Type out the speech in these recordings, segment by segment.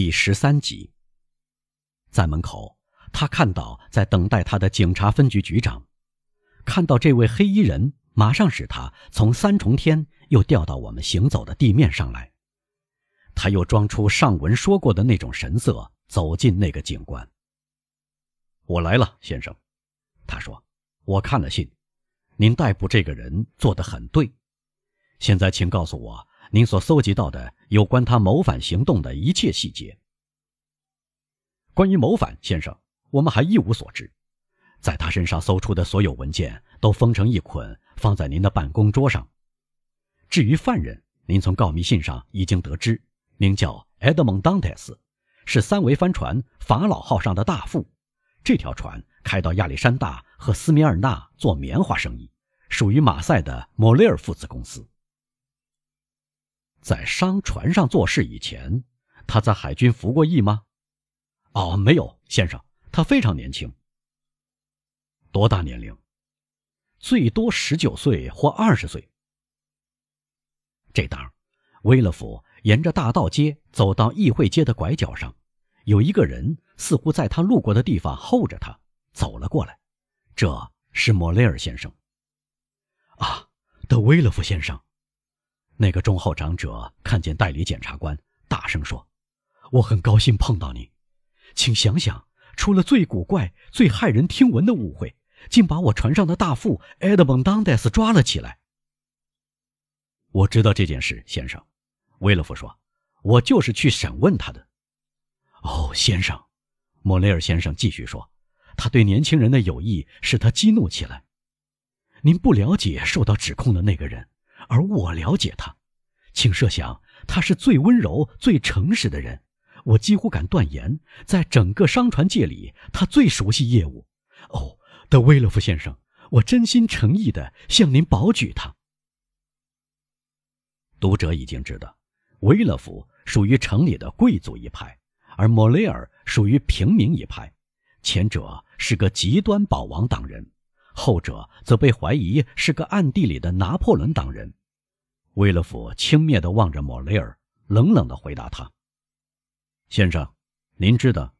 第十三集，在门口，他看到在等待他的警察分局局长，看到这位黑衣人，马上使他从三重天又掉到我们行走的地面上来。他又装出上文说过的那种神色，走进那个警官。我来了，先生，他说：“我看了信，您逮捕这个人做得很对。现在，请告诉我。”您所搜集到的有关他谋反行动的一切细节。关于谋反，先生，我们还一无所知。在他身上搜出的所有文件都封成一捆，放在您的办公桌上。至于犯人，您从告密信上已经得知，名叫埃德蒙·当泰斯，是三桅帆船“法老号”上的大副。这条船开到亚历山大和斯米尔纳做棉花生意，属于马赛的莫雷尔父子公司。在商船上做事以前，他在海军服过役吗？哦，没有，先生，他非常年轻。多大年龄？最多十九岁或二十岁。这当，威勒夫沿着大道街走到议会街的拐角上，有一个人似乎在他路过的地方候着他，走了过来。这是莫雷尔先生。啊，德威勒夫先生。那个忠厚长者看见代理检察官，大声说：“我很高兴碰到你，请想想，出了最古怪、最骇人听闻的误会，竟把我船上的大副埃德蒙·当戴斯抓了起来。”我知道这件事，先生，威勒夫说：“我就是去审问他的。”哦，先生，莫雷尔先生继续说：“他对年轻人的友谊使他激怒起来。您不了解受到指控的那个人。”而我了解他，请设想他是最温柔、最诚实的人。我几乎敢断言，在整个商船界里，他最熟悉业务。哦，德威勒夫先生，我真心诚意地向您保举他。读者已经知道，威勒夫属于城里的贵族一派，而莫雷尔属于平民一派。前者是个极端保王党人，后者则被怀疑是个暗地里的拿破仑党人。威勒夫轻蔑地望着莫雷尔，冷冷地回答他：“先生，您知道，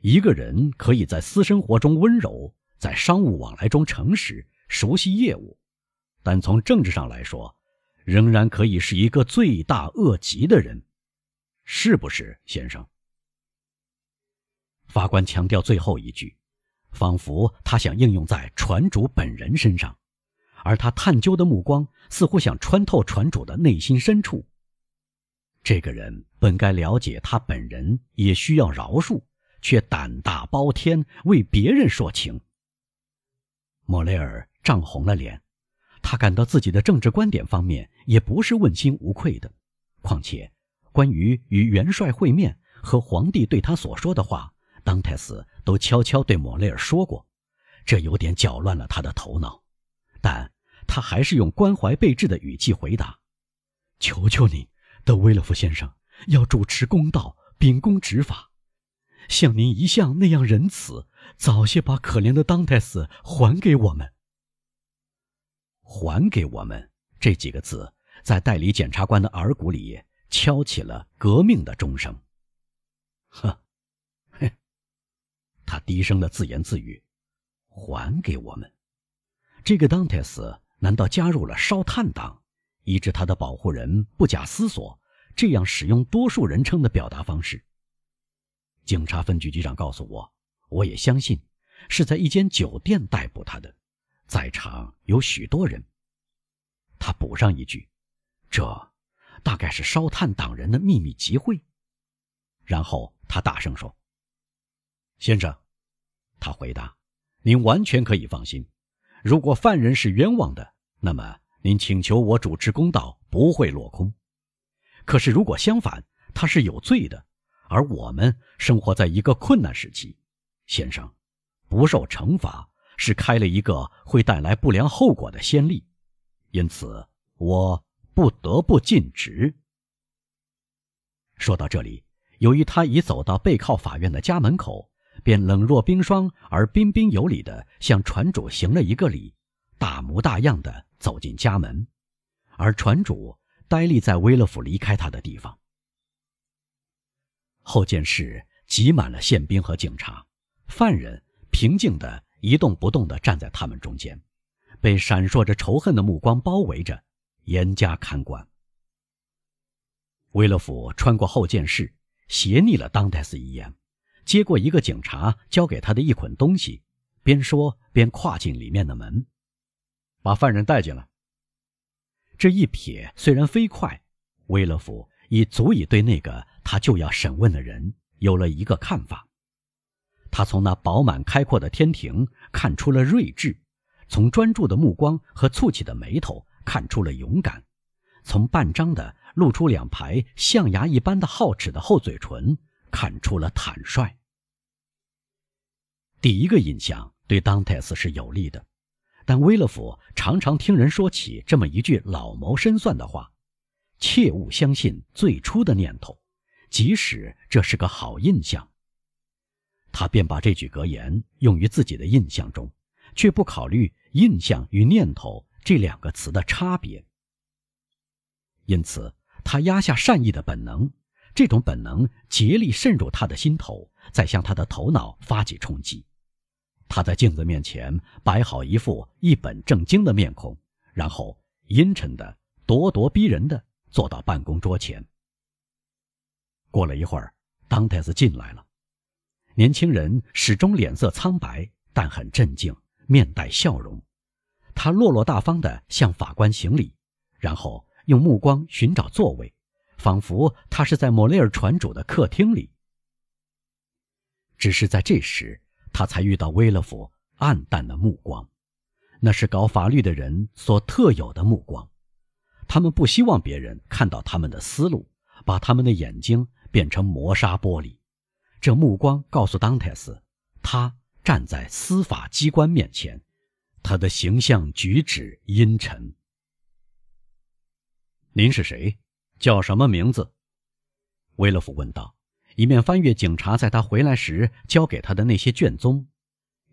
一个人可以在私生活中温柔，在商务往来中诚实、熟悉业务，但从政治上来说，仍然可以是一个罪大恶极的人，是不是，先生？”法官强调最后一句，仿佛他想应用在船主本人身上。而他探究的目光似乎想穿透船主的内心深处。这个人本该了解他本人也需要饶恕，却胆大包天，为别人说情。莫雷尔涨红了脸，他感到自己的政治观点方面也不是问心无愧的。况且，关于与元帅会面和皇帝对他所说的话，当泰斯都悄悄对莫雷尔说过，这有点搅乱了他的头脑。但。他还是用关怀备至的语气回答：“求求你，德威勒夫先生，要主持公道，秉公执法，像您一向那样仁慈，早些把可怜的当泰斯还给我们。”“还给我们”这几个字，在代理检察官的耳骨里敲起了革命的钟声。呵，嘿，他低声的自言自语：“还给我们，这个当泰斯。”难道加入了烧炭党，以致他的保护人不假思索这样使用多数人称的表达方式？警察分局局长告诉我，我也相信，是在一间酒店逮捕他的，在场有许多人。他补上一句：“这大概是烧炭党人的秘密集会。”然后他大声说：“先生，他回答，您完全可以放心。”如果犯人是冤枉的，那么您请求我主持公道不会落空。可是如果相反，他是有罪的，而我们生活在一个困难时期，先生，不受惩罚是开了一个会带来不良后果的先例，因此我不得不尽职。说到这里，由于他已走到背靠法院的家门口。便冷若冰霜而彬彬有礼地向船主行了一个礼，大模大样地走进家门，而船主呆立在威勒夫离开他的地方。后见室挤满了宪兵和警察，犯人平静地一动不动地站在他们中间，被闪烁着仇恨的目光包围着，严加看管。威勒甫穿过后见室，斜睨了当戴斯一眼，接过一个警察交给他的一捆东西，边说边跨进里面的门，把犯人带进来。这一瞥虽然飞快，威勒福已足以对那个他就要审问的人有了一个看法。他从那饱满开阔的天庭看出了睿智，从专注的目光和蹙起的眉头看出了勇敢，从半张的。露出两排象牙一般的皓齿的厚嘴唇，看出了坦率。第一个印象对当泰斯是有利的，但威勒甫常常听人说起这么一句老谋深算的话：“切勿相信最初的念头，即使这是个好印象。”他便把这句格言用于自己的印象中，却不考虑“印象”与“念头”这两个词的差别，因此。他压下善意的本能，这种本能竭力渗入他的心头，在向他的头脑发起冲击。他在镜子面前摆好一副一本正经的面孔，然后阴沉的、咄咄逼人的坐到办公桌前。过了一会儿，当太子进来了。年轻人始终脸色苍白，但很镇静，面带笑容。他落落大方地向法官行礼，然后。用目光寻找座位，仿佛他是在莫雷尔船主的客厅里。只是在这时，他才遇到威勒夫暗淡的目光，那是搞法律的人所特有的目光。他们不希望别人看到他们的思路，把他们的眼睛变成磨砂玻璃。这目光告诉当泰斯，他站在司法机关面前，他的形象举止阴沉。您是谁？叫什么名字？威勒夫问道，一面翻阅警察在他回来时交给他的那些卷宗。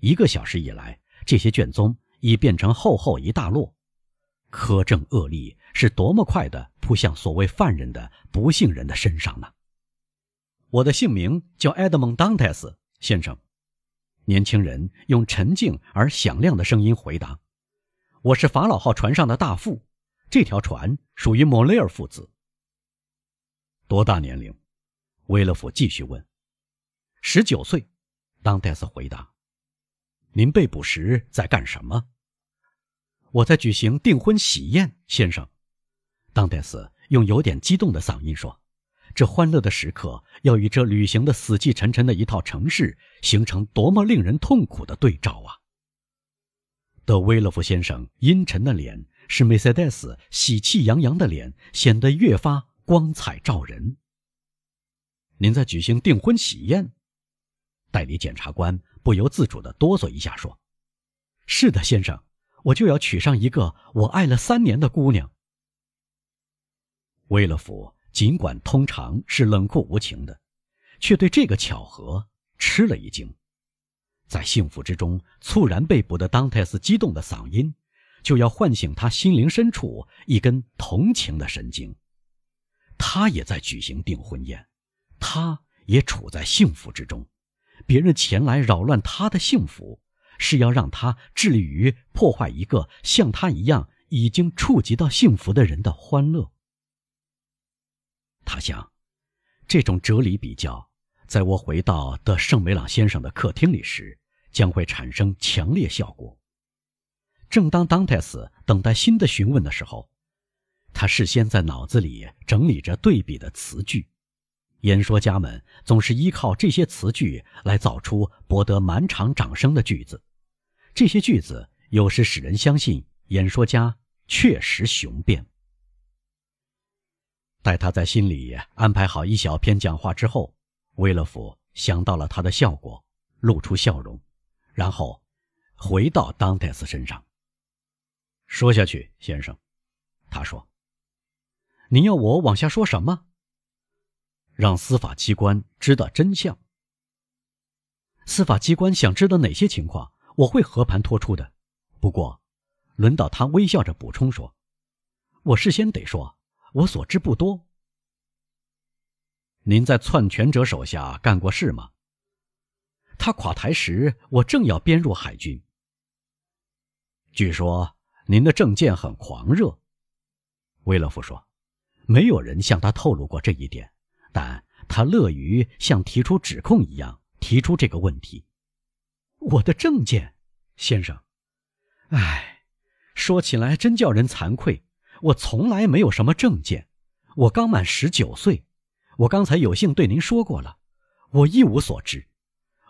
一个小时以来，这些卷宗已变成厚厚一大摞。苛政恶吏是多么快地扑向所谓犯人的不幸人的身上呢？我的姓名叫埃德蒙·当泰斯先生。年轻人用沉静而响亮的声音回答：“我是法老号船上的大副。”这条船属于莫雷尔父子。多大年龄？威勒夫继续问。十九岁，当戴斯回答。您被捕时在干什么？我在举行订婚喜宴，先生。当戴斯用有点激动的嗓音说：“这欢乐的时刻要与这旅行的死气沉沉的一套城市形成多么令人痛苦的对照啊！”德威勒夫先生阴沉的脸。使梅赛德斯喜气洋洋的脸显得越发光彩照人。您在举行订婚喜宴？代理检察官不由自主地哆嗦一下，说：“是的，先生，我就要娶上一个我爱了三年的姑娘。”威勒夫尽管通常是冷酷无情的，却对这个巧合吃了一惊。在幸福之中猝然被捕的当泰斯激动的嗓音。就要唤醒他心灵深处一根同情的神经。他也在举行订婚宴，他也处在幸福之中。别人前来扰乱他的幸福，是要让他致力于破坏一个像他一样已经触及到幸福的人的欢乐。他想，这种哲理比较，在我回到德圣梅朗先生的客厅里时，将会产生强烈效果。正当当泰斯等待新的询问的时候，他事先在脑子里整理着对比的词句。演说家们总是依靠这些词句来造出博得满场掌声的句子。这些句子有时使人相信演说家确实雄辩。待他在心里安排好一小篇讲话之后，威勒夫想到了他的效果，露出笑容，然后回到当戴斯身上。说下去，先生，他说：“您要我往下说什么？让司法机关知道真相。司法机关想知道哪些情况，我会和盘托出的。不过，轮到他微笑着补充说：‘我事先得说，我所知不多。’”您在篡权者手下干过事吗？他垮台时，我正要编入海军。据说您的政见很狂热，威勒夫说，没有人向他透露过这一点，但他乐于像提出指控一样提出这个问题。我的证件，先生，唉，说起来真叫人惭愧，我从来没有什么证件。我刚满十九岁，我刚才有幸对您说过了，我一无所知。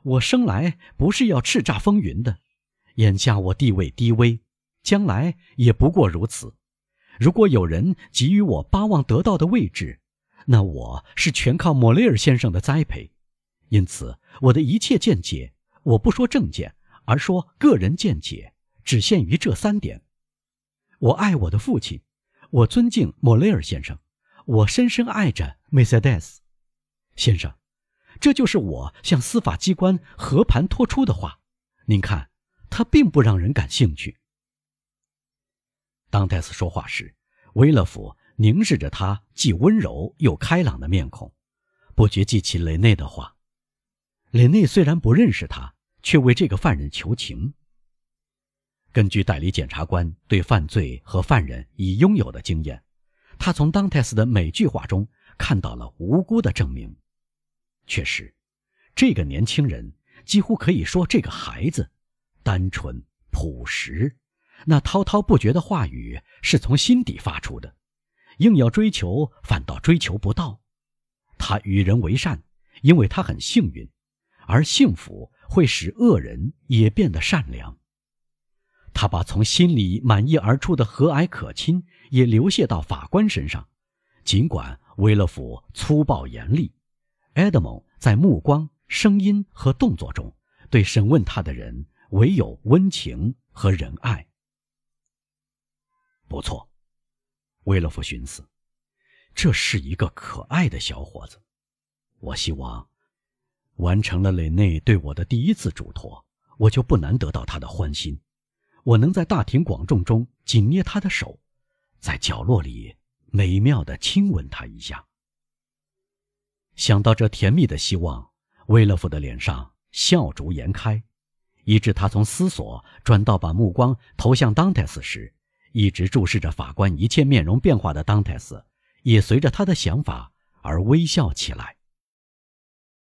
我生来不是要叱咤风云的，眼下我地位低微，将来也不过如此。如果有人给予我巴望得到的位置，那我是全靠莫雷尔先生的栽培。因此，我的一切见解，我不说政见，而说个人见解，只限于这三点：我爱我的父亲，我尊敬莫雷尔先生，我深深爱着梅赛德斯先生。这就是我向司法机关和盘托出的话，您看，他并不让人感兴趣。当戴斯说话时，威勒夫凝视着他既温柔又开朗的面孔，不觉记起雷内的话。雷内虽然不认识他，却为这个犯人求情。根据代理检察官对犯罪和犯人已拥有的经验，他从当泰斯的每句话中看到了无辜的证明。确实，这个年轻人几乎可以说，这个孩子单纯朴实，那滔滔不绝的话语是从心底发出的。硬要追求，反倒追求不到。他与人为善，因为他很幸运，而幸福会使恶人也变得善良。他把从心里满意而出的和蔼可亲也流泻到法官身上，尽管威勒府粗暴严厉。埃德蒙在目光、声音和动作中，对审问他的人唯有温情和仁爱。不错，威勒夫寻思，这是一个可爱的小伙子。我希望，完成了雷内对我的第一次嘱托，我就不难得到他的欢心。我能在大庭广众中紧捏他的手，在角落里美妙的亲吻他一下。想到这甜蜜的希望，威勒夫的脸上笑逐颜开，以致他从思索转到把目光投向当泰斯时，一直注视着法官一切面容变化的当泰斯，也随着他的想法而微笑起来。